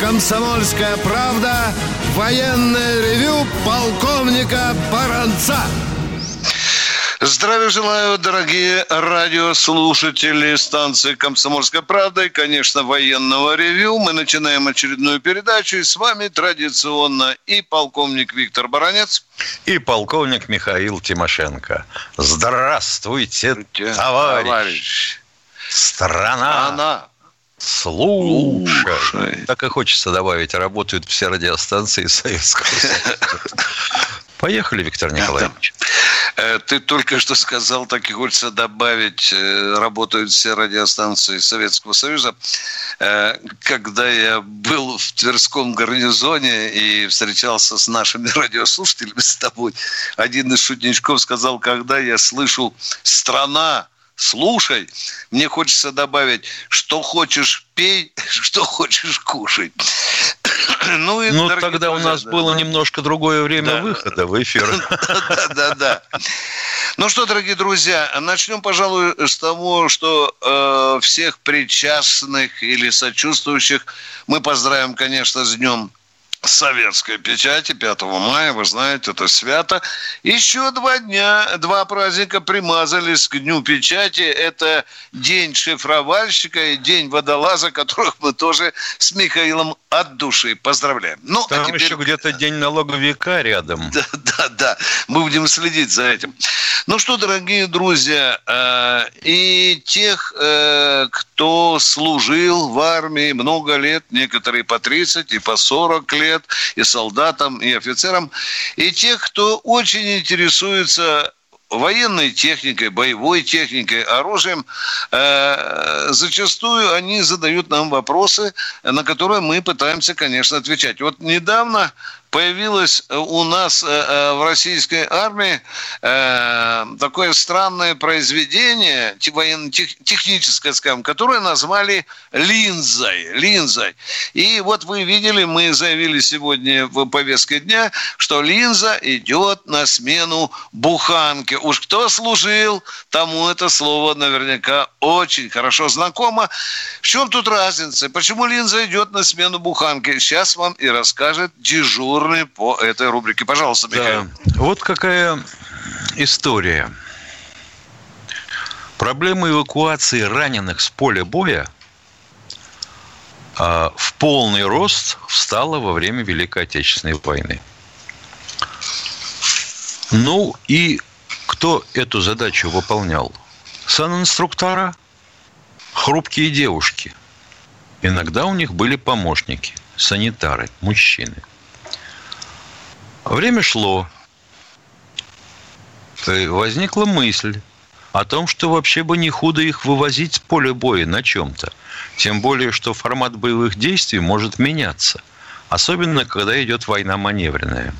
«Комсомольская правда» военное ревю полковника Баранца. Здравия желаю, дорогие радиослушатели станции «Комсомольская правда» и, конечно, военного ревю. Мы начинаем очередную передачу, и с вами традиционно и полковник Виктор Баранец. И полковник Михаил Тимошенко. Здравствуйте, товарищ! товарищ. Страна! Она Слушай. Слушай. Так и хочется добавить, работают все радиостанции Советского Союза. Поехали, Виктор Николаевич. Э, ты только что сказал, так и хочется добавить, э, работают все радиостанции Советского Союза. Э, когда я был в Тверском гарнизоне и встречался с нашими радиослушателями, с тобой, один из шутничков сказал, когда я слышу «страна», слушай, мне хочется добавить, что хочешь пей, что хочешь кушать. Ну, и, ну тогда друзья, у нас да, было да. немножко другое время да. выхода в эфир. Да, да, да. Ну что, дорогие друзья, начнем, пожалуй, с того, что э, всех причастных или сочувствующих мы поздравим, конечно, с Днем советской печати 5 мая, вы знаете, это свято. Еще два дня, два праздника примазались к Дню печати. Это День шифровальщика и День водолаза, которых мы тоже с Михаилом от души поздравляем. Ну, а Там а теперь... еще где-то День налоговика рядом. Да, да, да. Мы будем следить за этим. Ну что, дорогие друзья, э, и тех, э, кто служил в армии много лет, некоторые по 30 и по 40 лет, лет, и солдатам, и офицерам, и тех, кто очень интересуется военной техникой, боевой техникой, оружием, э, зачастую они задают нам вопросы, на которые мы пытаемся, конечно, отвечать. Вот недавно появилось э, у нас э, э, в российской армии такое странное произведение, военно-техническое, скажем, которое назвали линзой. линзой. И вот вы видели, мы заявили сегодня в повестке дня, что линза идет на смену буханке. Уж кто служил, тому это слово наверняка очень хорошо знакомо. В чем тут разница? Почему линза идет на смену буханке? Сейчас вам и расскажет дежур дежурный по этой рубрике. Пожалуйста, Михаил. Да. Вот какая история. Проблема эвакуации раненых с поля боя а, в полный рост встала во время Великой Отечественной войны. Ну и кто эту задачу выполнял? Санинструктора, хрупкие девушки. Иногда у них были помощники, санитары, мужчины – Время шло. И возникла мысль о том, что вообще бы не худо их вывозить с поля боя на чем-то. Тем более, что формат боевых действий может меняться. Особенно, когда идет война маневренная.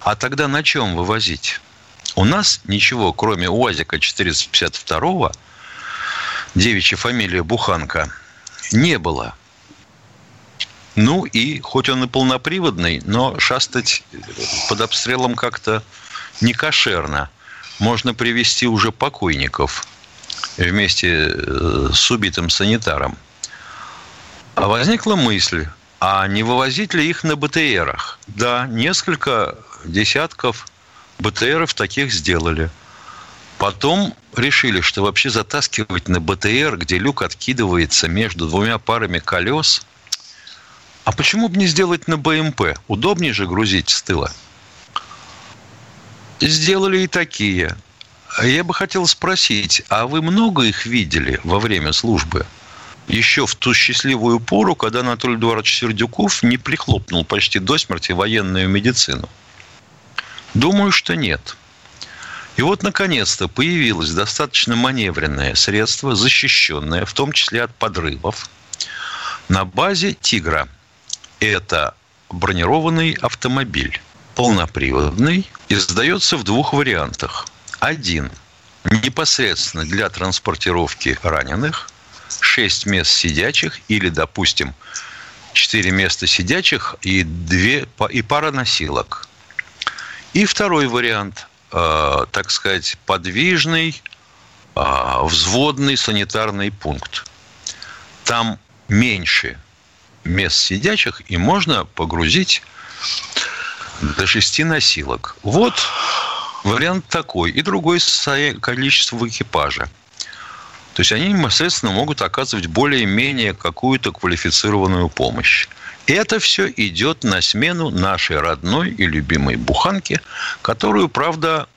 А тогда на чем вывозить? У нас ничего, кроме УАЗика 452 девичья фамилия Буханка, не было – ну и, хоть он и полноприводный, но шастать под обстрелом как-то не кошерно. Можно привести уже покойников вместе э, с убитым санитаром. А возникла мысль, а не вывозить ли их на БТРах? Да, несколько десятков БТРов таких сделали. Потом решили, что вообще затаскивать на БТР, где люк откидывается между двумя парами колес – а почему бы не сделать на БМП? Удобнее же грузить с тыла. Сделали и такие. Я бы хотел спросить, а вы много их видели во время службы? Еще в ту счастливую пору, когда Анатолий Эдуардович Сердюков не прихлопнул почти до смерти военную медицину. Думаю, что нет. И вот, наконец-то, появилось достаточно маневренное средство, защищенное, в том числе от подрывов, на базе «Тигра» это бронированный автомобиль, полноприводный, и сдается в двух вариантах. Один непосредственно для транспортировки раненых, 6 мест сидячих или, допустим, 4 места сидячих и, 2, и пара носилок. И второй вариант, э, так сказать, подвижный, э, взводный санитарный пункт. Там меньше мест сидячих, и можно погрузить до шести носилок. Вот вариант такой. И другой количество экипажа. То есть они непосредственно могут оказывать более-менее какую-то квалифицированную помощь. Это все идет на смену нашей родной и любимой буханке, которую, правда,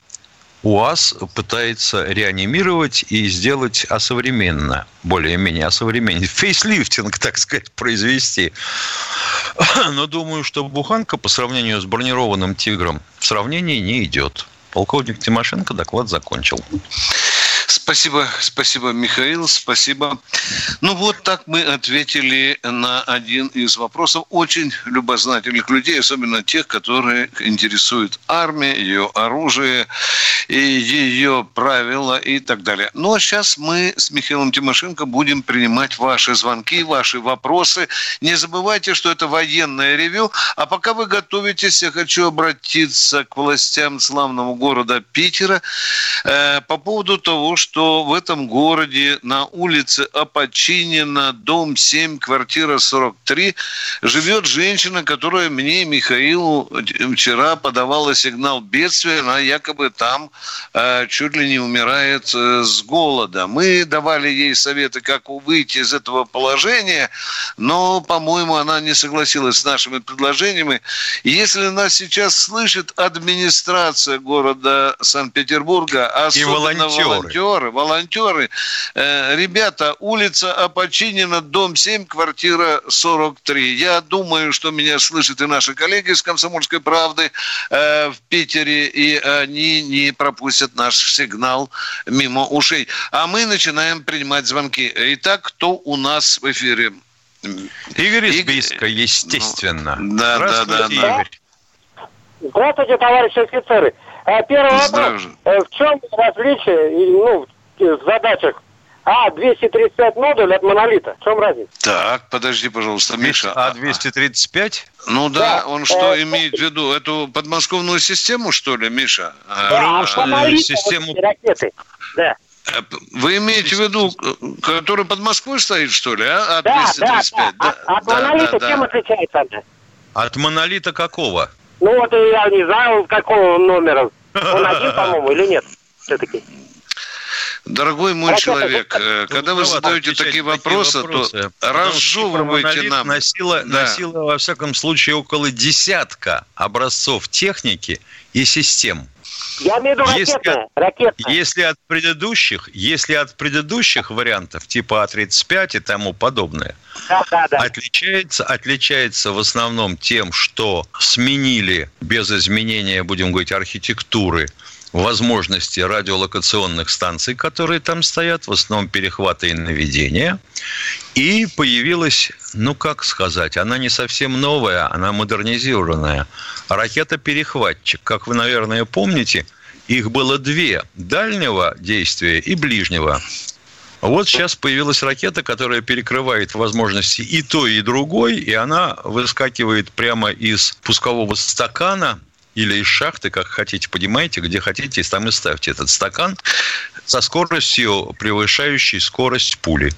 УАЗ пытается реанимировать и сделать осовременно, более-менее осовременно, фейслифтинг, так сказать, произвести. Но думаю, что буханка по сравнению с бронированным «Тигром» в сравнении не идет. Полковник Тимошенко доклад закончил. Спасибо, спасибо, Михаил, спасибо. Ну вот так мы ответили на один из вопросов очень любознательных людей, особенно тех, которые интересуют армия, ее оружие, и ее правила и так далее. Ну а сейчас мы с Михаилом Тимошенко будем принимать ваши звонки, ваши вопросы. Не забывайте, что это военное ревю. А пока вы готовитесь, я хочу обратиться к властям славного города Питера э, по поводу того, что в этом городе на улице Опочинина, дом 7, квартира 43, живет женщина, которая мне, Михаилу, вчера подавала сигнал бедствия. Она якобы там э, чуть ли не умирает э, с голода. Мы давали ей советы, как выйти из этого положения, но, по-моему, она не согласилась с нашими предложениями. если нас сейчас слышит администрация города Санкт-Петербурга, особенно волонтеры, волонтеры волонтеры. Э, ребята, улица Опочинина, дом 7, квартира 43. Я думаю, что меня слышат и наши коллеги из «Комсомольской правды» э, в Питере, и они не пропустят наш сигнал мимо ушей. А мы начинаем принимать звонки. Итак, кто у нас в эфире? Игорь из Бийска, естественно. Ну, да, да, да, да. Игорь. Здравствуйте, товарищи офицеры. Э, первый вопрос. В чем различие, ну, в задачах а, 235 модуль от монолита. В чем разница? Так, подожди, пожалуйста, Миша. А 235? Ну да, да. он что э, имеет в виду? Эту подмосковную систему, что ли, Миша? Да, а, монолит, систему... ракеты. Да. Э, вы имеете в виду, который под Москвой стоит, что ли, а? а да, 235? Да, да. да. От, да, монолита да, чем да. отличается? От монолита какого? Ну вот я не знаю, какого номера. Он один, по-моему, или нет? Все-таки. Дорогой мой Ракета, человек, э, когда вы задаете такие вопросы, вопросы, то разжевывайте нам. Носила, да. носила, во всяком случае, около десятка образцов техники и систем. Я имею в виду если, ракетная, если от предыдущих, если от предыдущих вариантов типа А-35 и тому подобное, да, да, да. Отличается, отличается в основном тем, что сменили без изменения, будем говорить, архитектуры возможности радиолокационных станций, которые там стоят, в основном перехваты и наведения. И появилась, ну как сказать, она не совсем новая, она модернизированная. Ракета-перехватчик. Как вы, наверное, помните, их было две. Дальнего действия и ближнего. Вот сейчас появилась ракета, которая перекрывает возможности и той, и другой, и она выскакивает прямо из пускового стакана или из шахты, как хотите, понимаете, где хотите, там и ставьте этот стакан со скоростью, превышающей скорость пули.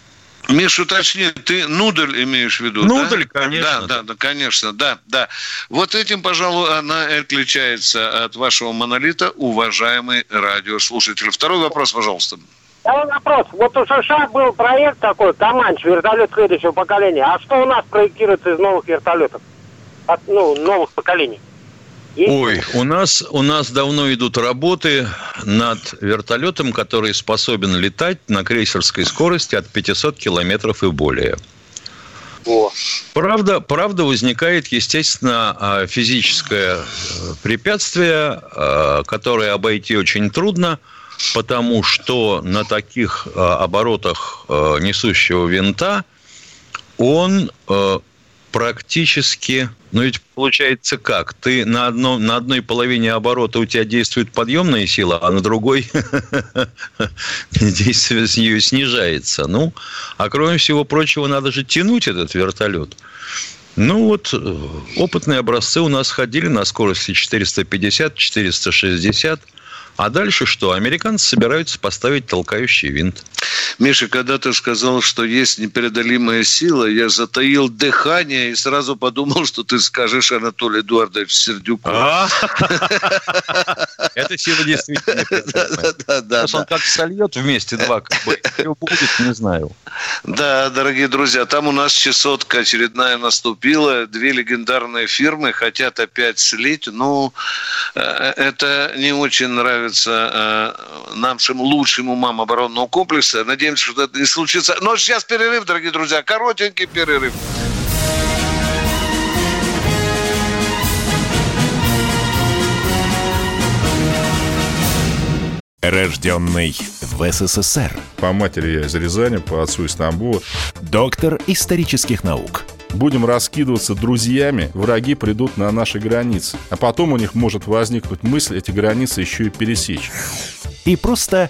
Миш, уточни, ты нудель имеешь в виду, Нудель, да? конечно. Да, да, да, конечно, да, да. Вот этим, пожалуй, она отличается от вашего монолита, уважаемый радиослушатель. Второй вопрос, пожалуйста. Второй вопрос. Вот у США был проект такой, Каманч, вертолет следующего поколения. А что у нас проектируется из новых вертолетов? От, ну, новых поколений? Ой, у нас, у нас давно идут работы над вертолетом, который способен летать на крейсерской скорости от 500 километров и более. О. Правда, правда возникает, естественно, а, физическое э, препятствие, э, которое обойти очень трудно, потому что на таких э, оборотах несущего винта он практически, ну ведь получается как? Ты на, одном, на одной половине оборота у тебя действует подъемная сила, а на другой действие с нее снижается. Ну, а кроме всего прочего, надо же тянуть этот вертолет. Ну вот, э, опытные образцы у нас ходили на скорости 450-460. А дальше что? Американцы собираются поставить толкающий винт. Миша, когда ты сказал, что есть непередолимая сила, я затаил дыхание и сразу подумал, что ты скажешь Анатолий Эдуардович Сердюку. А? Это сила действительно Да, да, он как сольет вместе два, как бы, будет, не знаю. Да, дорогие друзья, там у нас чесотка очередная наступила. Две легендарные фирмы хотят опять слить. Ну, э, это не очень нравится э, нашим лучшим умам оборонного комплекса. Надеемся, что это не случится. Но сейчас перерыв, дорогие друзья. Коротенький перерыв. Рожденный в СССР. По матери я из Рязани, по отцу из Тамбова. Доктор исторических наук. Будем раскидываться друзьями, враги придут на наши границы. А потом у них может возникнуть мысль эти границы еще и пересечь. И просто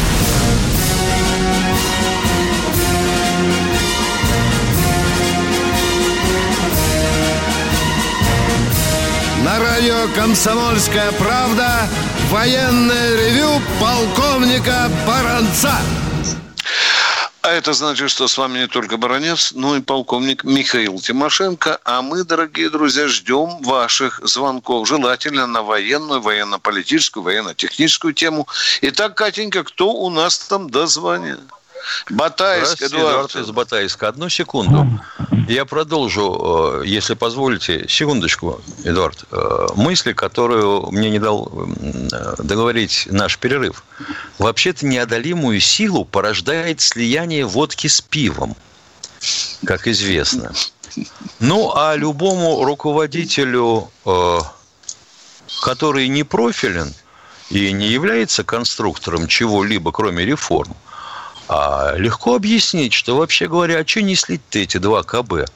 Радио «Комсомольская правда» военное ревю полковника Баранца. А это значит, что с вами не только баронец, но и полковник Михаил Тимошенко. А мы, дорогие друзья, ждем ваших звонков. Желательно на военную, военно-политическую, военно-техническую тему. Итак, Катенька, кто у нас там дозвонит? Батайск, Эдуард. Эдуард из Батайска. Одну секунду. Я продолжу, э, если позволите, секундочку, Эдуард. Э, мысли, которую мне не дал э, договорить наш перерыв. Вообще-то неодолимую силу порождает слияние водки с пивом, как известно. Ну, а любому руководителю, который не профилен и не является конструктором чего-либо, кроме реформ – а легко объяснить, что вообще говоря, а что не слить-то эти два КБ?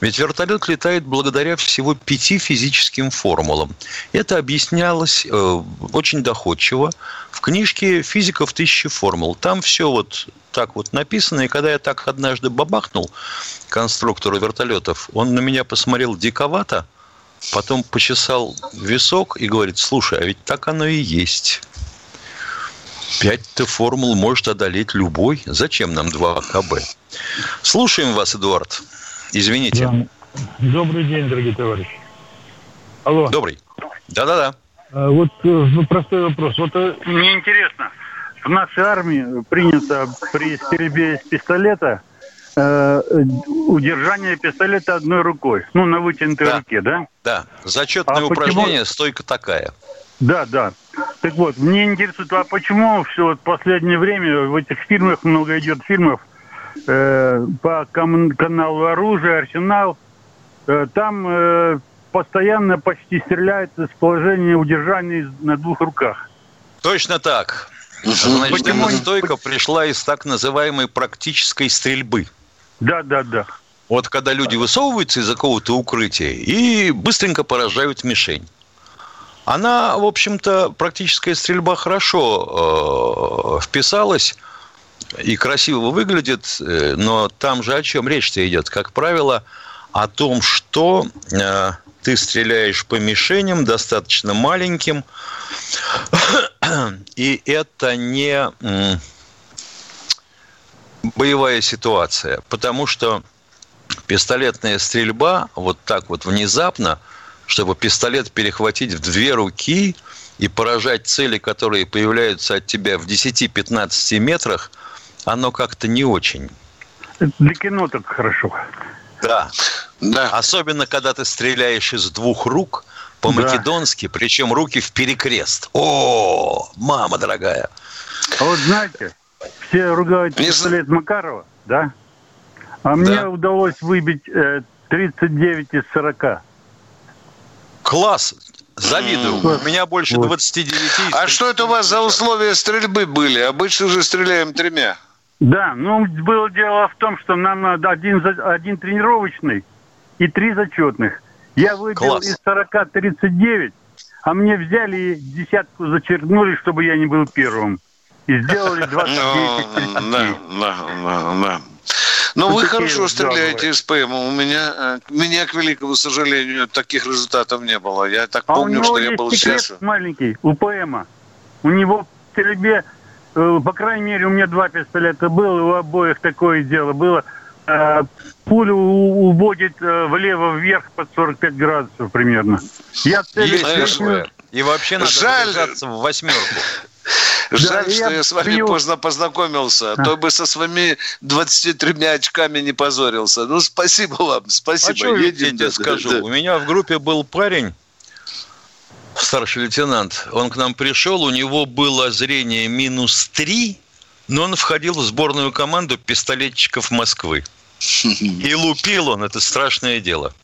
Ведь вертолет летает благодаря всего пяти физическим формулам. Это объяснялось э, очень доходчиво в книжке «Физиков тысячи формул». Там все вот так вот написано. И когда я так однажды бабахнул конструктору вертолетов, он на меня посмотрел диковато, потом почесал висок и говорит, слушай, а ведь так оно и есть. Пять-то формул может одолеть любой. Зачем нам два КБ? Слушаем вас, Эдуард. Извините. Да. Добрый день, дорогие товарищи. Алло. Добрый. Да-да-да. А, вот э, ну, простой вопрос. Вот э, мне интересно, в нашей армии принято при стрельбе из пистолета э, удержание пистолета одной рукой. Ну, на вытянутой да. руке, да? Да. Зачетное а упражнение, почему... стойка такая. Да, да. Так вот, мне интересует, а почему все вот последнее время в этих фильмах много идет фильмов э, по каналу оружия, арсенал, э, там э, постоянно почти стреляют из положения удержания на двух руках. Точно так. Значит, Почему? эта стойка пришла из так называемой практической стрельбы. Да, да, да. Вот когда люди высовываются из какого-то укрытия и быстренько поражают мишень. Она, в общем-то, практическая стрельба хорошо э, вписалась и красиво выглядит, э, но там же о чем речь-то идет? Как правило, о том, что э, ты стреляешь по мишеням достаточно маленьким, и это не боевая ситуация, потому что пистолетная стрельба вот так вот внезапно – чтобы пистолет перехватить в две руки и поражать цели, которые появляются от тебя в 10-15 метрах, оно как-то не очень. Для кино так хорошо. Да. да. Особенно, когда ты стреляешь из двух рук по-македонски, да. причем руки в перекрест. О, мама дорогая. А вот знаете, все ругают пистолет Макарова, да? А да. мне удалось выбить э, 39 из 40. Класс! Завидую. У меня больше 29. А что это у вас за условия стрельбы были? Обычно уже стреляем тремя. Да, ну, было дело в том, что нам надо один, один тренировочный и три зачетных. Я выбил Класс. из 40 39, а мне взяли и десятку зачеркнули, чтобы я не был первым. И сделали 29 Да, да, да, да. Но вы хорошо стреляете из ПМ. У меня, э, меня, к великому сожалению, таких результатов не было. Я так а помню, что я был счастлив. маленький у ПМа. У него в стрельбе, э, по крайней мере, у меня два пистолета было, у обоих такое дело было. Э, пулю уводит влево-вверх под 45 градусов примерно. Я целюсь... И вообще надо Жаль. в восьмерку. Жаль, да, что я, я с вами пью. поздно познакомился, а то бы со своими 23 очками не позорился. Ну, спасибо вам, спасибо. А что я тебе скажу? Да. У меня в группе был парень, старший лейтенант, он к нам пришел, у него было зрение минус 3, но он входил в сборную команду пистолетчиков Москвы. И лупил он, это страшное дело.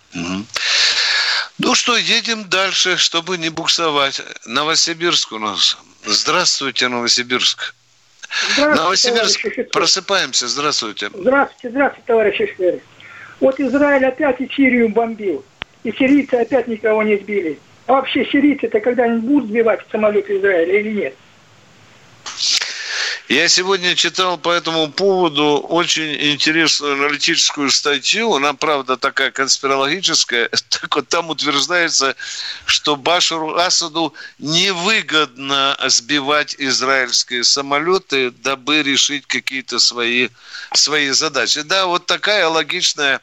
Ну что, едем дальше, чтобы не буксовать. Новосибирск у нас. Здравствуйте, Новосибирск. Здравствуйте, Новосибирск, просыпаемся. Здравствуйте. Здравствуйте, здравствуйте, товарищ офицеры. Вот Израиль опять и Сирию бомбил. И сирийцы опять никого не сбили. А вообще сирийцы-то когда-нибудь будут сбивать самолеты Израиля или нет? Я сегодня читал по этому поводу очень интересную аналитическую статью. Она, правда, такая конспирологическая. Так вот, там утверждается, что Башару Асаду невыгодно сбивать израильские самолеты, дабы решить какие-то свои, свои задачи. Да, вот такая логичная,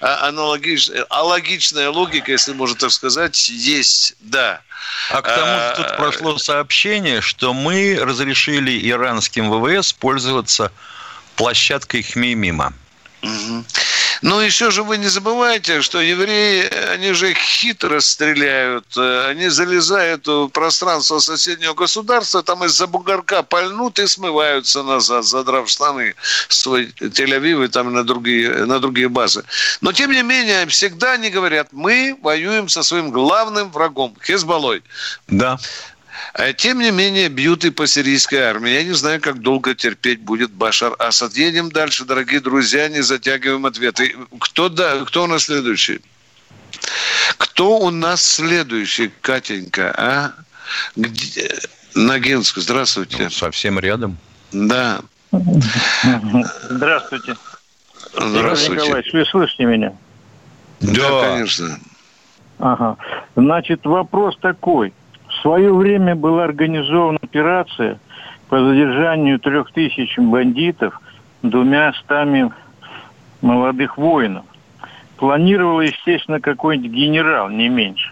а, аналогичная, алогичная логика, если можно так сказать, есть, да. А к тому же тут а, прошло сообщение, что мы разрешили иранским ВВС пользоваться площадкой Хмеймима. Ну, еще же вы не забывайте, что евреи, они же хитро стреляют. Они залезают в пространство соседнего государства, там из-за бугорка пальнут и смываются назад, задрав штаны свой Тель-Авив и там на другие, на другие базы. Но, тем не менее, всегда они говорят, мы воюем со своим главным врагом, Хезболой. Да. А тем не менее, бьют и по сирийской армии. Я не знаю, как долго терпеть будет Башар Асад. Едем дальше, дорогие друзья, не затягиваем ответы. Кто, да, кто у нас следующий? Кто у нас следующий, Катенька, а? Где? Ногинск, здравствуйте. Ну, совсем рядом. Да. Здравствуйте. Здравствуйте. Николаевич, вы слышите меня? Да, да конечно. Ага. Значит, вопрос такой – свое время была организована операция по задержанию трех тысяч бандитов двумя стами молодых воинов. Планировал, естественно, какой-нибудь генерал, не меньше.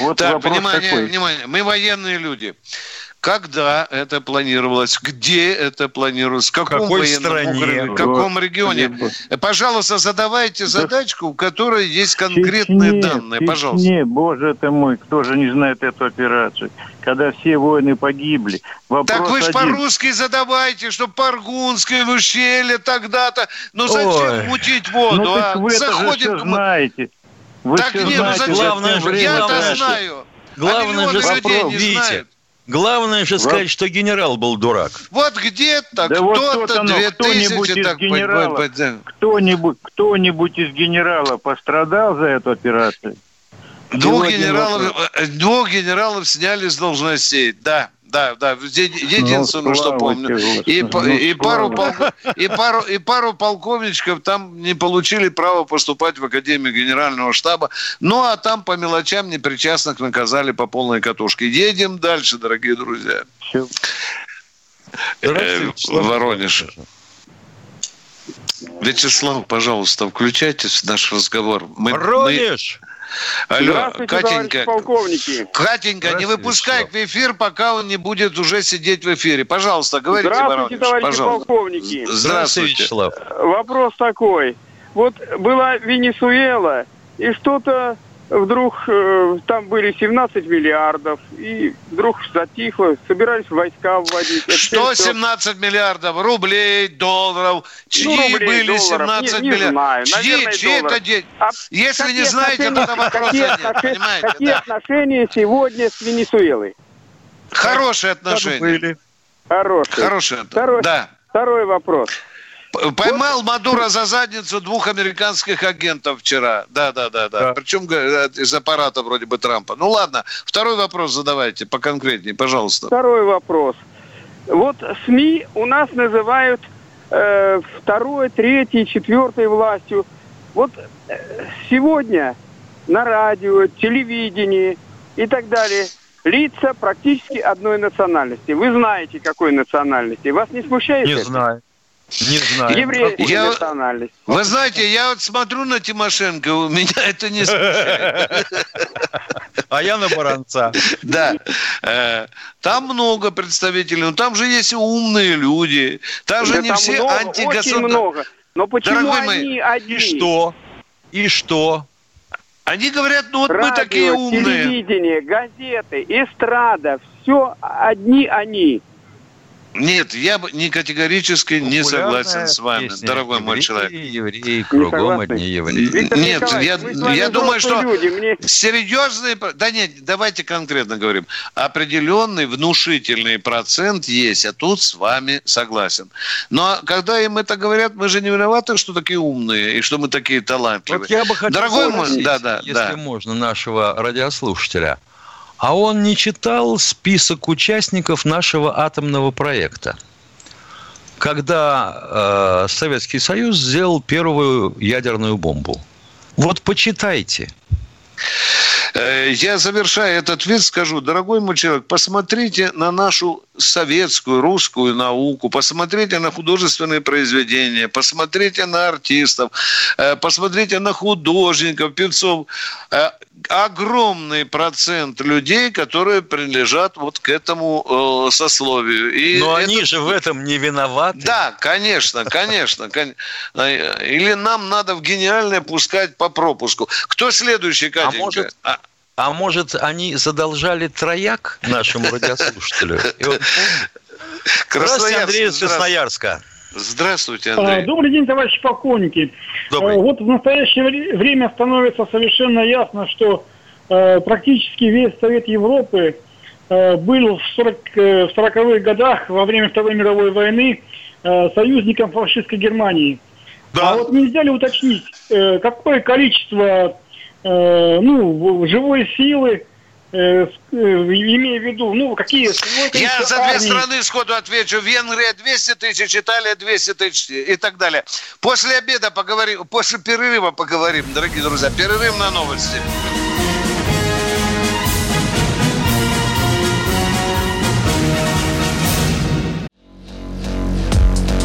Вот так, внимание, такой. внимание. Мы военные люди. Когда это планировалось? Где это планировалось? В каком какой стране? Округе, в каком регионе? Пожалуйста, задавайте задачку, у которой есть конкретные Чечне, данные. Пожалуйста. Не, боже ты мой, кто же не знает эту операцию? Когда все воины погибли. Вопрос так вы же по-русски задавайте, что Паргунское в ущелье тогда-то. Ну зачем Ой. мутить воду? Ну, а? вы Заходим это же знаете. Вы так нет, ну знаете, ну зачем? Я-то знаю. Главное а же, людей не видите. Знают. Главное же сказать, вот. что генерал был дурак. Вот где-то да кто-то вот 2000 из так генерала, кто-нибудь, кто-нибудь из генералов пострадал за эту операцию? Двух генералов, э, двух генералов сняли с должностей, да. Да, да, единственное, ну, что помню. И, ну, и, пару и, пару, и пару полковничков там не получили право поступать в Академию Генерального штаба. Ну, а там по мелочам непричастных наказали по полной катушке. Едем дальше, дорогие друзья. Э, Воронеж. Вячеслав, пожалуйста, включайтесь в наш разговор. Мы, Воронеж! Мы... Алло, Катенька, полковники. Катенька, не выпускай в эфир, пока он не будет уже сидеть в эфире. Пожалуйста, говорите, Здравствуйте, Воронеж, товарищи пожалуйста. полковники. Здравствуйте, Вячеслав. Вопрос такой. Вот была Венесуэла, и что-то вдруг э, там были 17 миллиардов, и вдруг затихло, собирались войска вводить. Что 17 все... миллиардов? Рублей, долларов? Чьи ну, рублей, были долларов, 17 не, не миллиардов? Знаю. Чьи, Наверное, чьи это деньги? А Если не знаете, то вопроса какие нет, отношения, понимаете? Какие да. отношения сегодня с Венесуэлой? Хорошие отношения. Были. Хорошие. Хорошие. Второй, да. Второй вопрос. Поймал Мадуро за задницу двух американских агентов вчера. Да, да, да, да. Причем из аппарата вроде бы Трампа. Ну ладно, второй вопрос задавайте поконкретнее, пожалуйста. Второй вопрос. Вот СМИ у нас называют э, второй, третьей, четвертой властью. Вот э, сегодня на радио, телевидении и так далее лица практически одной национальности. Вы знаете, какой национальности. Вас не смущает Не это? знаю. Не знаю. Еврейской Я-. Вы знаете, я вот смотрю на Тимошенко, у меня это не смущает. А я на баранца. Да. Э, Там много представителей, но там же есть умные люди. Там же не все много, очень антигосударственные. много. Но почему они одни? И что? И что? Они говорят, ну вот мы такие умные. телевидение, газеты, эстрада, все одни они. Нет, я бы не категорически не согласен с вами, песня. дорогой мой человек. Евреи, кругом одни евреи. Виктор Нет, Николаевич, я- я думаю, что- люди, мне Серьезный, да нет, давайте конкретно говорим. Определенный внушительный процент есть, а тут с вами согласен. Но когда им это говорят, мы же не виноваты, что такие умные и что мы такие талантливые. Вот я бы хотел Дорогой мой, да, да, если да. можно, нашего радиослушателя. А он не читал список участников нашего атомного проекта? Когда э, Советский Союз сделал первую ядерную бомбу. Вот почитайте. Э, Я, завершая этот ответ, скажу, дорогой мой человек, посмотрите на нашу советскую, русскую науку, посмотрите на художественные произведения, посмотрите на артистов, э, посмотрите на художников, певцов. Э, Огромный процент людей, которые принадлежат вот к этому э, сословию. И Но это- они же в этом не виноваты. да, конечно, конечно. кон- Или нам надо в гениальное пускать по пропуску. Кто следующий, Катенька? может, А, А может, они задолжали трояк нашему радиослушателю? Помнит? Здравствуйте, Андрей из. Красноярска. Здравствуйте, А, Андрей. Добрый день, товарищи полковники. Добрый. Э, Вот в настоящее вре- время становится совершенно ясно, что э, практически весь Совет Европы был в 40, э, в 40-х годах во время Второй мировой войны союзником фашистской Германии. А вот нельзя ли уточнить, э, какое количество ну, в- живой силы, э, э, имея в виду, ну, какие... Я за две армий- страны сходу отвечу. Венгрия 200 тысяч, Италия 200 тысяч и так далее. После обеда поговорим, после перерыва поговорим, дорогие друзья. Перерыв на новости.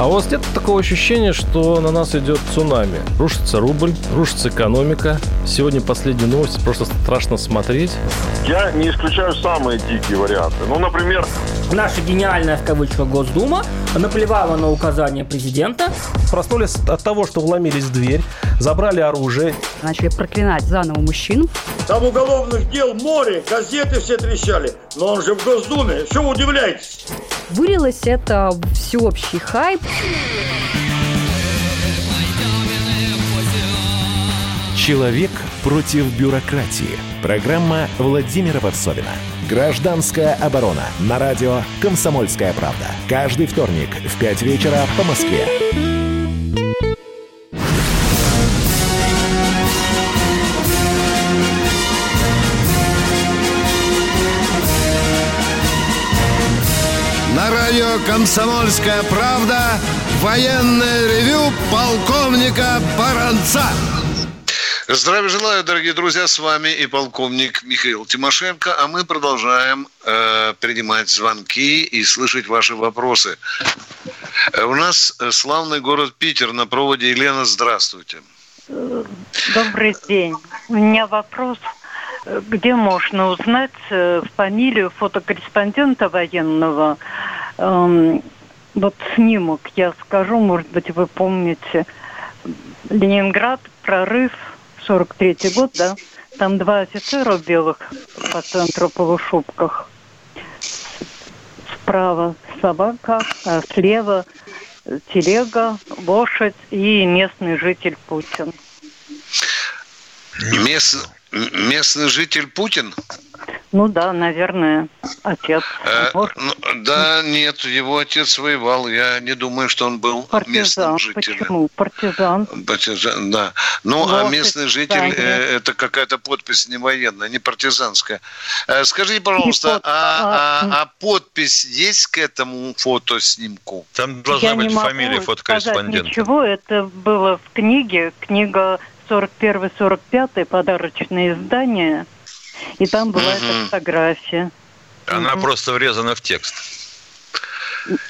А у вас нет такого ощущения, что на нас идет цунами? Рушится рубль, рушится экономика. Сегодня последние новости, просто страшно смотреть. Я не исключаю самые дикие варианты. Ну, например, Наша гениальная, в кавычках, Госдума наплевала на указания президента. Проснулись от того, что вломились в дверь, забрали оружие. Начали проклинать заново мужчин. Там уголовных дел море, газеты все трещали. Но он же в Госдуме. Что вы удивляетесь? Вылилось это всеобщий хайп. Человек против бюрократии. Программа Владимира Варсовина. Гражданская оборона. На радио «Комсомольская правда». Каждый вторник в 5 вечера по Москве. На радио «Комсомольская правда» военное ревю полковника Баранца. Здравия желаю, дорогие друзья, с вами и полковник Михаил Тимошенко, а мы продолжаем э, принимать звонки и слышать ваши вопросы. Э, У нас э, славный город Питер на проводе. Елена, здравствуйте. Добрый день. У меня вопрос. Э, Где можно узнать фамилию фотокорреспондента военного? Эм, Вот снимок я скажу, может быть, вы помните. Ленинград, прорыв, 43-й год, да? Там два офицера белых по центру полушубках. Справа собака, а слева телега, лошадь и местный житель Путин. Мест- местный житель Путин? Ну да, наверное, отец. Э, ну, да, нет, его отец воевал. Я не думаю, что он был Партизан. местным жителем. Почему? Партизан. Партизан, да. Ну, Лошадь, а местный житель э, это какая-то подпись не военная, не партизанская. Э, скажите, пожалуйста, а, а, а подпись есть к этому фотоснимку? Там должна Я быть не могу фамилия фотокорреспондента. Ничего, это было в книге, книга 41-45, подарочное издание. И там была Мгм. эта фотография. Она Мгм. просто врезана в текст.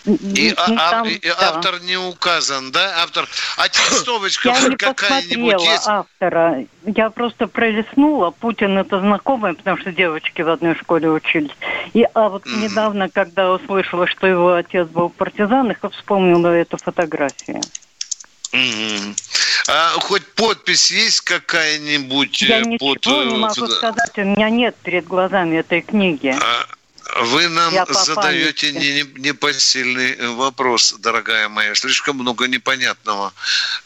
И, а- Ну, а- там, и да. автор не указан, да? Автор. А текстовочка какая-нибудь есть? автора. Я просто пролистнула. Путин это знакомый, потому что девочки в одной школе учились. И, а вот недавно, когда услышала, что его отец был в партизанах, я вспомнила эту фотографию. Мгм. А хоть подпись есть какая-нибудь Я э, ничего под... э, не могу фото- сказать, у меня нет перед глазами этой книги. А, Вы нам задаете памяти. не- не- непосильный э, вопрос, дорогая моя. Слишком много непонятного.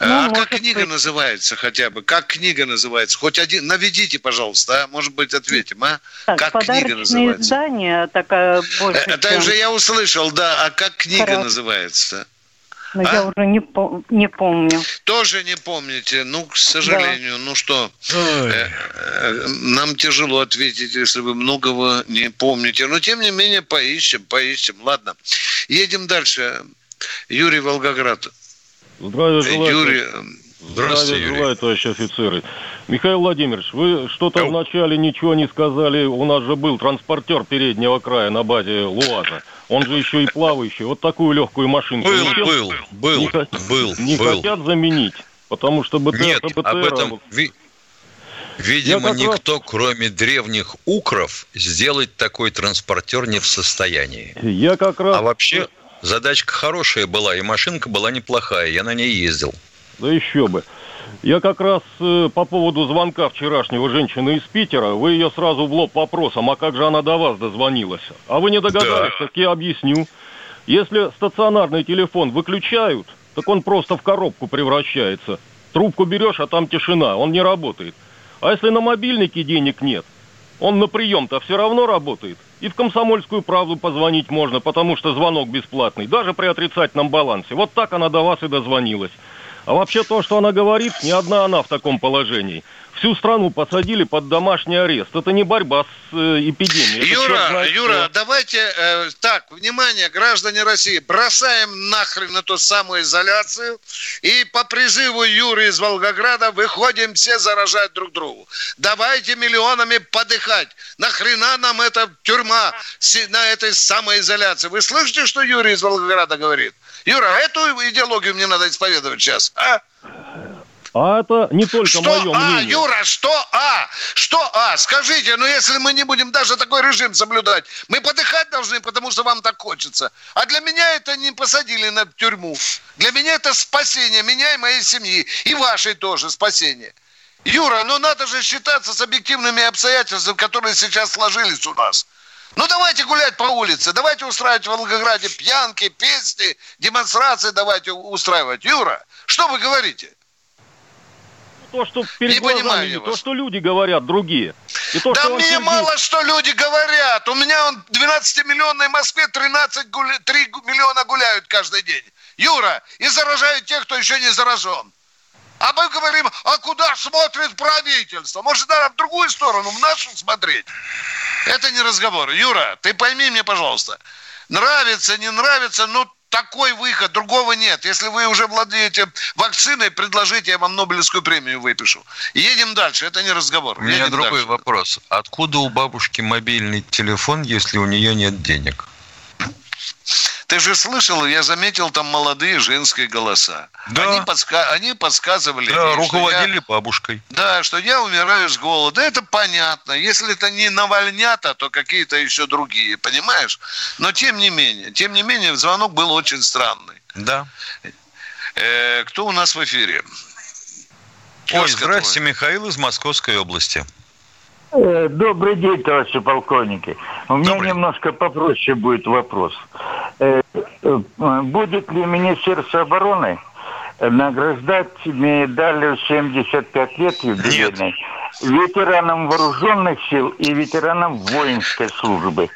Ну, а как книга быть. называется хотя бы? Как книга называется? Хоть один. Наведите, пожалуйста, а? Может быть, ответим, а? Так, как книга называется? издание, такая больше, Э, Это чем- уже я услышал, да. А как книга Хорошо. называется? Но я уже не, пом- не помню. Тоже не помните. Ну, к сожалению, ну что, э, э, нам тяжело ответить, если вы многого не помните. Но, тем не менее, поищем, поищем. Ладно. Едем дальше. Юрий Волгоград. Здравия желаю. Юрий, Здравствуйте, Здравия Юрий. желаю, товарищи офицеры. Михаил Владимирович, вы что-то вначале ничего не сказали. У нас же был транспортер переднего края на базе Луаза. Он же еще и плавающий. Вот такую легкую машинку. Был, хот- был, был, не был, Не был. хотят заменить, потому что БТР... Нет, БТР об этом, ви- видимо, как раз- никто, кроме древних укров, сделать такой транспортер не в состоянии. Я как раз... А вообще задачка хорошая была, и машинка была неплохая, я на ней ездил. Да еще бы. Я как раз э, по поводу звонка вчерашнего женщины из Питера, вы ее сразу в лоб вопросом, а как же она до вас дозвонилась? А вы не догадались, так я объясню. Если стационарный телефон выключают, так он просто в коробку превращается. Трубку берешь, а там тишина, он не работает. А если на мобильнике денег нет, он на прием-то все равно работает. И в комсомольскую правду позвонить можно, потому что звонок бесплатный, даже при отрицательном балансе. Вот так она до вас и дозвонилась. А вообще то, что она говорит, не одна она в таком положении. Всю страну посадили под домашний арест. Это не борьба с э, эпидемией. Юра, знает Юра, что. давайте э, так, внимание, граждане России, бросаем нахрен эту самоизоляцию и по призыву Юры из Волгограда выходим все заражать друг другу. Давайте миллионами подыхать. Нахрена нам эта тюрьма на этой самоизоляции? Вы слышите, что Юрий из Волгограда говорит? Юра, эту идеологию мне надо исповедовать сейчас, а? А это не только Что мое А, мнение. Юра, что А? Что А? Скажите, ну если мы не будем даже такой режим соблюдать, мы подыхать должны, потому что вам так хочется. А для меня это не посадили на тюрьму. Для меня это спасение меня и моей семьи. И вашей тоже спасение. Юра, ну надо же считаться с объективными обстоятельствами, которые сейчас сложились у нас. Ну давайте гулять по улице, давайте устраивать в Волгограде пьянки, песни, демонстрации давайте устраивать. Юра, что вы говорите? То, что перед Не глазами, понимаю я то, вас. что люди говорят, другие. И то, да что мне мало что люди говорят. У меня он в 12-миллионной Москве 13 гуля... 3 миллиона гуляют каждый день. Юра, и заражают тех, кто еще не заражен. А мы говорим, а куда смотрит правительство? Может, надо в другую сторону, в нашу смотреть? Это не разговор. Юра, ты пойми мне, пожалуйста. Нравится, не нравится, ну такой выход, другого нет. Если вы уже владеете вакциной, предложите, я вам Нобелевскую премию выпишу. Едем дальше, это не разговор. У меня Едем другой дальше. вопрос. Откуда у бабушки мобильный телефон, если у нее нет денег? Ты же слышал, я заметил там молодые женские голоса. Да. Они, подска- они подсказывали. Да, ей, что руководили я- бабушкой. Да, что я умираю с голода. Это понятно. Если это не навальнята, то какие-то еще другие, понимаешь? Но тем не менее, тем не менее, звонок был очень странный. Да. Э, кто у нас в эфире? Ой, Тезка здрасте, Михаил из Московской области. Э, Добрый день, товарищи полковники. У меня немножко попроще будет вопрос. Э, э, Будет ли Министерство обороны награждать медалью 75 лет юбилейной ветеранам вооруженных сил и ветеранам воинской службы.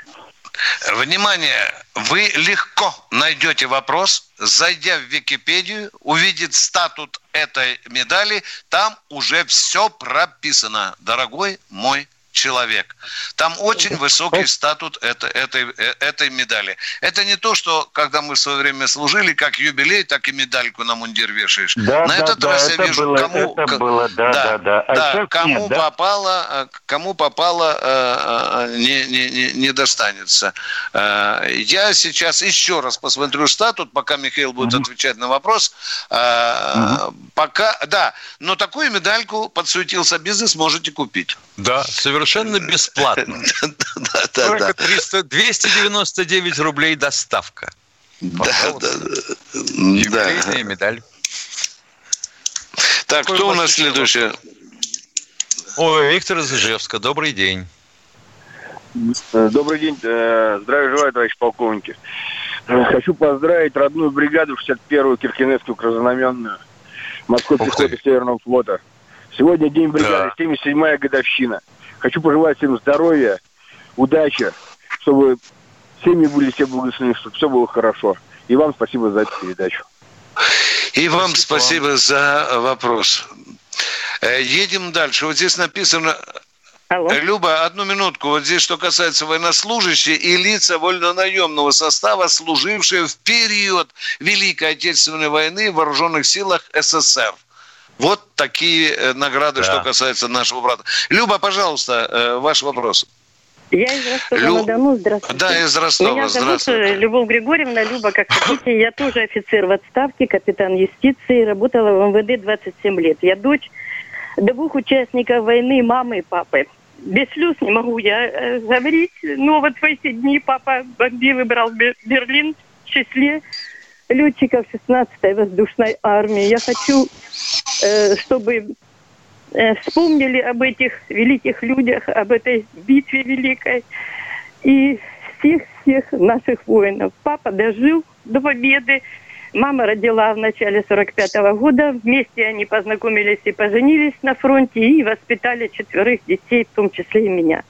Внимание! Вы легко найдете вопрос, зайдя в Википедию, увидит статут этой медали, там уже все прописано, дорогой мой человек. Там очень высокий статут это, этой, э, этой медали. Это не то, что когда мы в свое время служили, как юбилей, так и медальку на мундир вешаешь. Да, на да, этот да, раз это я вижу, было, кому, это было, да, да, да. А да, кому нет, да? попало, э, кому попало, э, не, не, не, не достанется. Я сейчас еще раз посмотрю статут, пока Михаил будет угу. отвечать на вопрос. Угу. Пока, да, но такую медальку подсуетился бизнес можете купить. Да, совершенно бесплатно. Только 300, 299 рублей доставка. Да, да, да. Юбилейная медаль. Так, кто у нас следующий? Ой, Виктор из Ижевска. Добрый день. Добрый день. Здравия желаю, товарищ полковники. Хочу поздравить родную бригаду 61-ю Киркинесскую краснознаменную морской пехоты Северного флота. Сегодня день бригады, да. 77-я годовщина. Хочу пожелать всем здоровья, удачи, чтобы семьи были все благословены, чтобы все было хорошо. И вам спасибо за эту передачу. И вам спасибо, спасибо за вопрос. Э, едем дальше. Вот здесь написано Алло. Люба, одну минутку. Вот здесь, что касается военнослужащих и лица вольнонаемного состава, служившие в период Великой Отечественной войны в вооруженных силах СССР. Вот такие э, награды, да. что касается нашего брата. Люба, пожалуйста, э, ваш вопрос. Я из Ростова-на-Дону. Здравствуйте. Да, из Ростова. Меня зовут э, Любовь Григорьевна. Люба, как хотите. Я тоже офицер в отставке, капитан юстиции. Работала в МВД 27 лет. Я дочь двух участников войны, мамы и папы. Без слез не могу я говорить. Но вот в эти дни папа бомбил и брал Берлин в числе летчиков 16-й воздушной армии. Я хочу, э, чтобы э, вспомнили об этих великих людях, об этой битве великой и всех-всех наших воинов. Папа дожил до победы. Мама родила в начале 45-го года. Вместе они познакомились и поженились на фронте и воспитали четверых детей, в том числе и меня.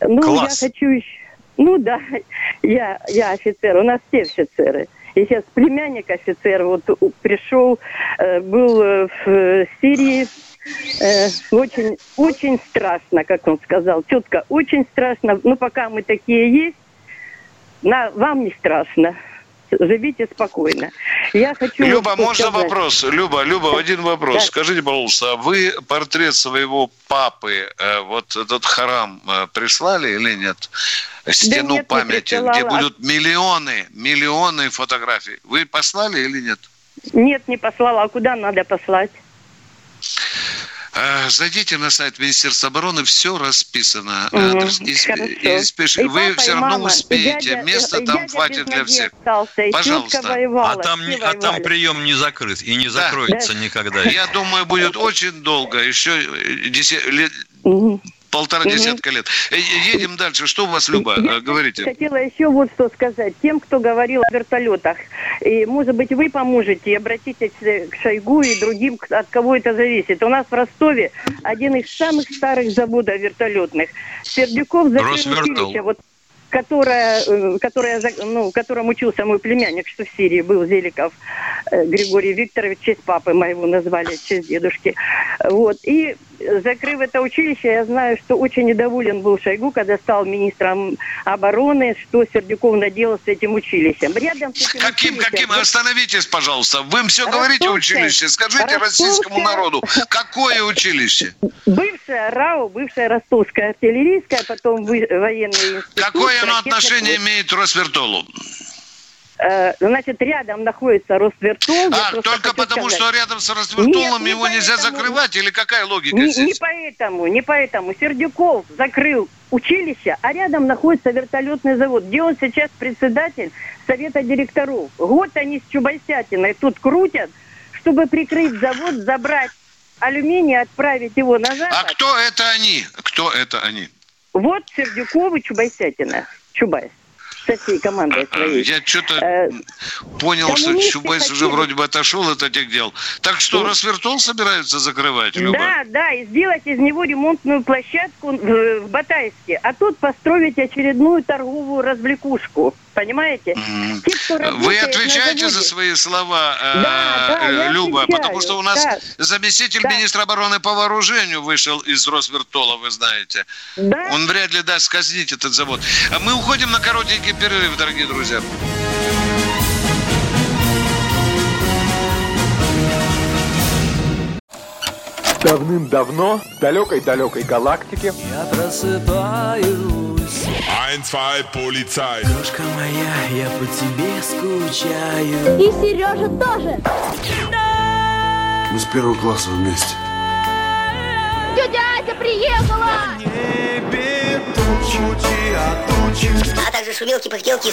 Ну, Класс. я хочу еще... Ну да, я, я офицер, у нас все офицеры. И сейчас племянник офицер вот пришел, э, был э, в Сирии, э, очень, очень страшно, как он сказал, четко, очень страшно. Но пока мы такие есть, на, вам не страшно живите спокойно. Я хочу Люба, можно сказать. вопрос? Люба, Люба, один вопрос. Да. Скажите, пожалуйста, а вы портрет своего папы, э, вот этот храм, э, прислали или нет? Стену да нет, памяти, не где будут миллионы, миллионы фотографий. Вы послали или нет? Нет, не послала. А куда надо послать? Э, зайдите на сайт Министерства обороны, все расписано. Угу, и, и, спеш... и Вы все равно мама, успеете. Дядя, Места там хватит для всех. Остался, Пожалуйста. Воевала, а, там, а там прием не закрыт и не закроется да. никогда. Я думаю, будет очень долго. Еще 10 лет... Полтора угу. десятка лет. Э, едем дальше. Что у вас, Люба, Я говорите? хотела еще вот что сказать. Тем, кто говорил о вертолетах. И, может быть, вы поможете, обратитесь к Шойгу и другим, от кого это зависит. У нас в Ростове один из самых старых заводов вертолетных. Сердюков закрыл училище. Вот которая, э, которая, ну, котором учился мой племянник, что в Сирии был Зеликов э, Григорий Викторович, в честь папы моего назвали, в честь дедушки. Вот. И закрыв это училище, я знаю, что очень недоволен был Шойгу, когда стал министром обороны, что Сердюков наделал с этим училищем. Рядом с этим каким, училищем... каким? Остановитесь, пожалуйста. Вы все Ростовское. говорите училище. Скажите Ростовское. российскому народу, какое училище? Бывшая РАО, бывшая Ростовская артиллерийская, потом военный институт. Какое оно отношение имеет Росвертолу? Э, значит, рядом находится Росвертол. А, только потому, сказать. что рядом с Росвертолом Нет, его нельзя закрывать? Или какая логика не, здесь? Не поэтому, не поэтому. Сердюков закрыл училище, а рядом находится вертолетный завод, где он сейчас председатель совета директоров. Год они с Чубайсятиной тут крутят, чтобы прикрыть завод, забрать алюминий, отправить его назад. А кто это они? Кто это они? Вот Сердюков и Чубайсятина. Чубайс. Со всей командой своей. Я что-то э, понял, что Чубайс хотели... уже вроде бы отошел от этих дел. Так что, ну, Росвертол собираются закрывать, Люба? Да, да, и сделать из него ремонтную площадку в, в Батайске. А тут построить очередную торговую развлекушку. Понимаете? Мм. Те, кто Вы отвечаете за свои слова, э, да, да, э, Люба, отвечаю, потому что у нас да. заместитель да. министра обороны по вооружению вышел из Росвертола, вы знаете. Да? Он вряд ли даст сказнить этот завод. А мы уходим на коротенький перерыв, дорогие друзья. Давным-давно в далекой-далекой галактике Я просыпаюсь Ein, zwei, полицай Крошка моя, я по тебе скучаю. И Сережа тоже. Мы с первого класса вместе. Тетя Ася приехала! Небе тучи, а тучи. А также шумелки, пыхтелки и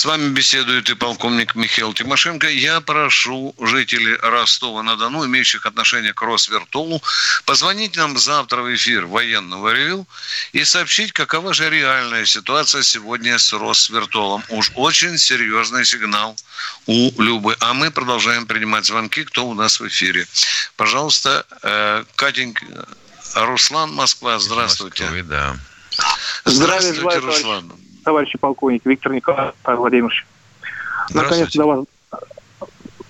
С вами беседует и полковник Михаил Тимошенко. Я прошу жителей Ростова-на-Дону, имеющих отношение к Росвертолу, позвонить нам завтра в эфир военного ревю и сообщить, какова же реальная ситуация сегодня с Росвертолом. Уж очень серьезный сигнал у Любы. А мы продолжаем принимать звонки, кто у нас в эфире. Пожалуйста, э, Катенька, Руслан, Москва, здравствуйте. Москвы, да. Здравствуйте, Руслан товарищи полковник Виктор Николаевич Владимирович. Наконец до вас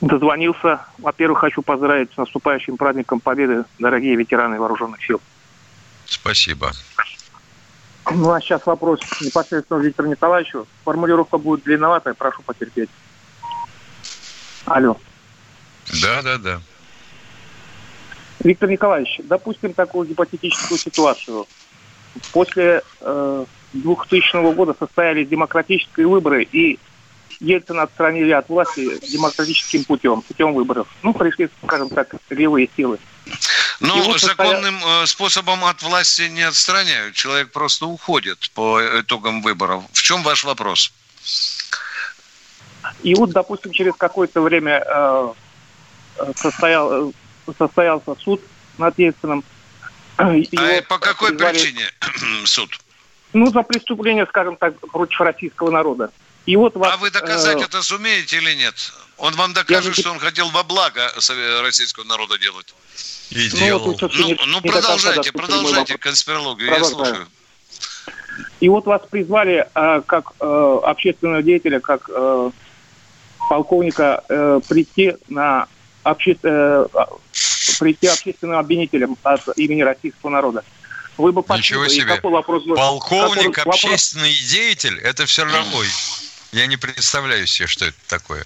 дозвонился. Во-первых, хочу поздравить с наступающим праздником Победы, дорогие ветераны вооруженных сил. Спасибо. Ну, а сейчас вопрос непосредственно Виктору Николаевичу. Формулировка будет длинноватая, прошу потерпеть. Алло. Да, да, да. Виктор Николаевич, допустим такую гипотетическую ситуацию. После э, 2000 года состоялись демократические выборы, и Ельцина отстранили от власти демократическим путем, путем выборов. Ну, пришли, скажем так, левые силы. Ну, вот законным состоя... Э, способом от власти не отстраняют. Человек просто уходит по итогам выборов. В чем ваш вопрос? И вот, допустим, через какое-то время э, состоял, состоялся суд над Ельциным. А по какой причине суд? Ну, за преступление, скажем так, против российского народа. И вот вас, а вы доказать э, это сумеете или нет? Он вам докажет, я... что он хотел во благо российского народа делать. И ну, делал. Вот, ну, не, ну не продолжайте, продолжайте конспирологию, я слушаю. И вот вас призвали э, как э, общественного деятеля, как э, полковника э, прийти на обще... э, прийти общественным обвинителем от имени российского народа вы бы Ничего себе. Какой вопрос был? Полковник, какой общественный вопрос? деятель, это все равно... Ой, я не представляю себе, что это такое.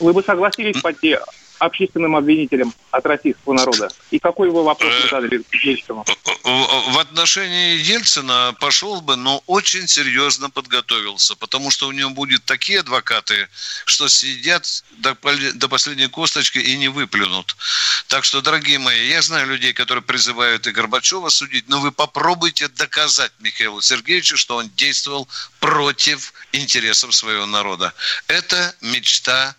Вы бы согласились пойти общественным обвинителем от российского народа? И какой вы вопрос э, задали Ельцину? В отношении Ельцина пошел бы, но очень серьезно подготовился, потому что у него будут такие адвокаты, что сидят до, до последней косточки и не выплюнут. Так что, дорогие мои, я знаю людей, которые призывают и Горбачева судить, но вы попробуйте доказать Михаилу Сергеевичу, что он действовал против интересов своего народа. Это мечта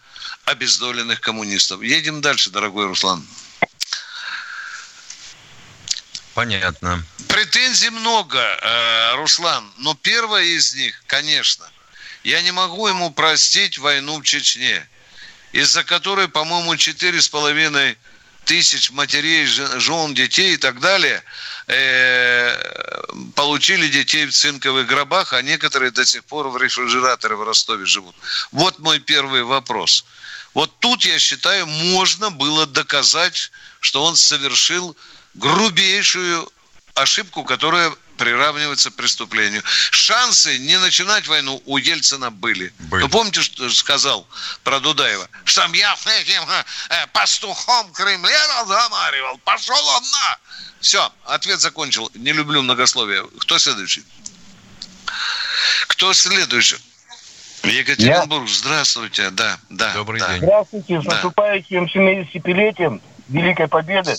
обездоленных коммунистов. Едем дальше, дорогой Руслан. Понятно. Претензий много, э, Руслан, но первая из них, конечно, я не могу ему простить войну в Чечне, из-за которой, по-моему, четыре с половиной тысяч матерей, жен, детей и так далее э, получили детей в цинковых гробах, а некоторые до сих пор в рефрижераторе в Ростове живут. Вот мой первый вопрос. Вот тут, я считаю, можно было доказать, что он совершил грубейшую ошибку, которая приравнивается к преступлению. Шансы не начинать войну у Ельцина были. Были. Ну, помните, что сказал про Дудаева? Что я этим э, пастухом Кремля разговаривал. Пошел он на! Все, ответ закончил. Не люблю многословие. Кто следующий? Кто следующий? Екатеринбург, здравствуйте. Да, да. Добрый да. день. Здравствуйте, с Да. наступающим 75-летием Великой Победы.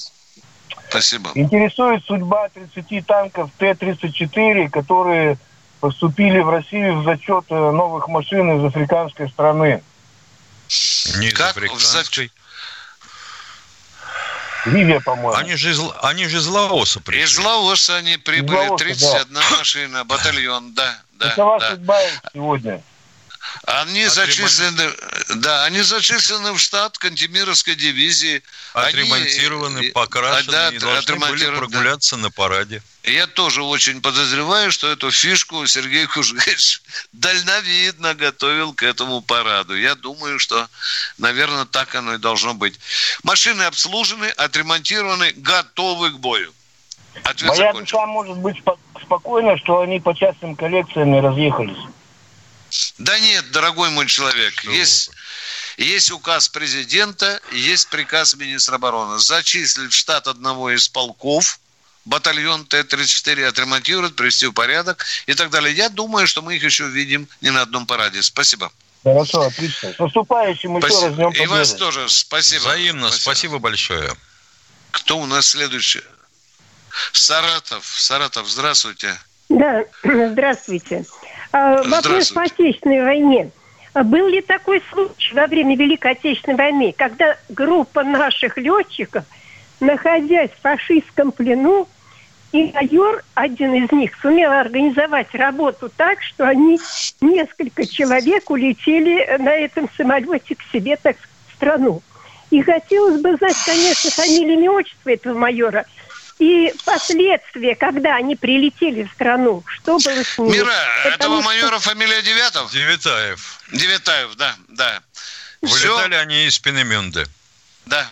Спасибо. Интересует судьба 30 танков Т-34, которые поступили в Россию в зачет э, новых машин из африканской страны. Не из Как африканской. Ливия, по-моему. Они же, из, они же из Лаоса пришли. Из Лаоса они прибыли, Лаоса, 31 машина, батальон, да, да, Какова да. судьба сегодня? Они зачислены, да, они зачислены в штат Кантемировской дивизии. Отремонтированы, Они, покрашены да, и должны были отремонтированы, да. прогуляться на параде. Я тоже очень подозреваю, что эту фишку Сергей Кужевич дальновидно готовил к этому параду. Я думаю, что, наверное, так оно и должно быть. Машины обслужены, отремонтированы, готовы к бою. Ответ Моя закончен. душа может быть спо- спокойна, что они по частным коллекциям и разъехались. Да нет, дорогой мой человек, есть, есть указ президента, есть приказ министра обороны. Зачислить в штат одного из полков батальон Т-34 отремонтировать, привести в порядок и так далее. Я думаю, что мы их еще видим не на одном параде. Спасибо. Хорошо, отлично. С наступающим еще раз Спасибо. Днем И вас тоже спасибо. Взаимно, спасибо большое. Кто у нас следующий? Саратов. Саратов, здравствуйте. Да, здравствуйте. А, Вопрос по Отечественной войне. Был ли такой случай во время Великой Отечественной войны, когда группа наших летчиков, находясь в фашистском плену, и майор, один из них, сумел организовать работу так, что они, несколько человек, улетели на этом самолете к себе, так в страну. И хотелось бы знать, конечно, фамилию, имя, отчество этого майора. И последствия, когда они прилетели в страну, что было с ними? Мира, этого Потому что- майора фамилия Девятов? Девятаев. Девятаев, да, да. Вылетали они из Пенеменды. Да.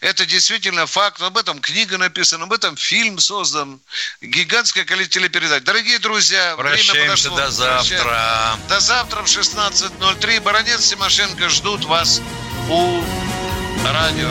Это действительно факт. Об этом книга написана, об этом фильм создан. Гигантское количество телепередач. Дорогие друзья, время Прощаемся подошло. до завтра. До завтра в 16.03. Баронец Тимошенко ждут вас у радио.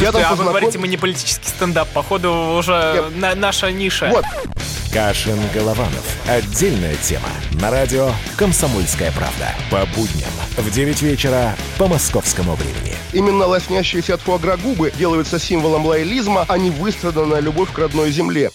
Я там а вы говорите, мы не политический стендап. Походу, уже на- наша ниша. Вот. Кашин Голованов. Отдельная тема. На радио «Комсомольская правда». По будням в 9 вечера по московскому времени. Именно лоснящиеся от фуагра губы делаются символом лоялизма, а не выстраданная любовь к родной земле.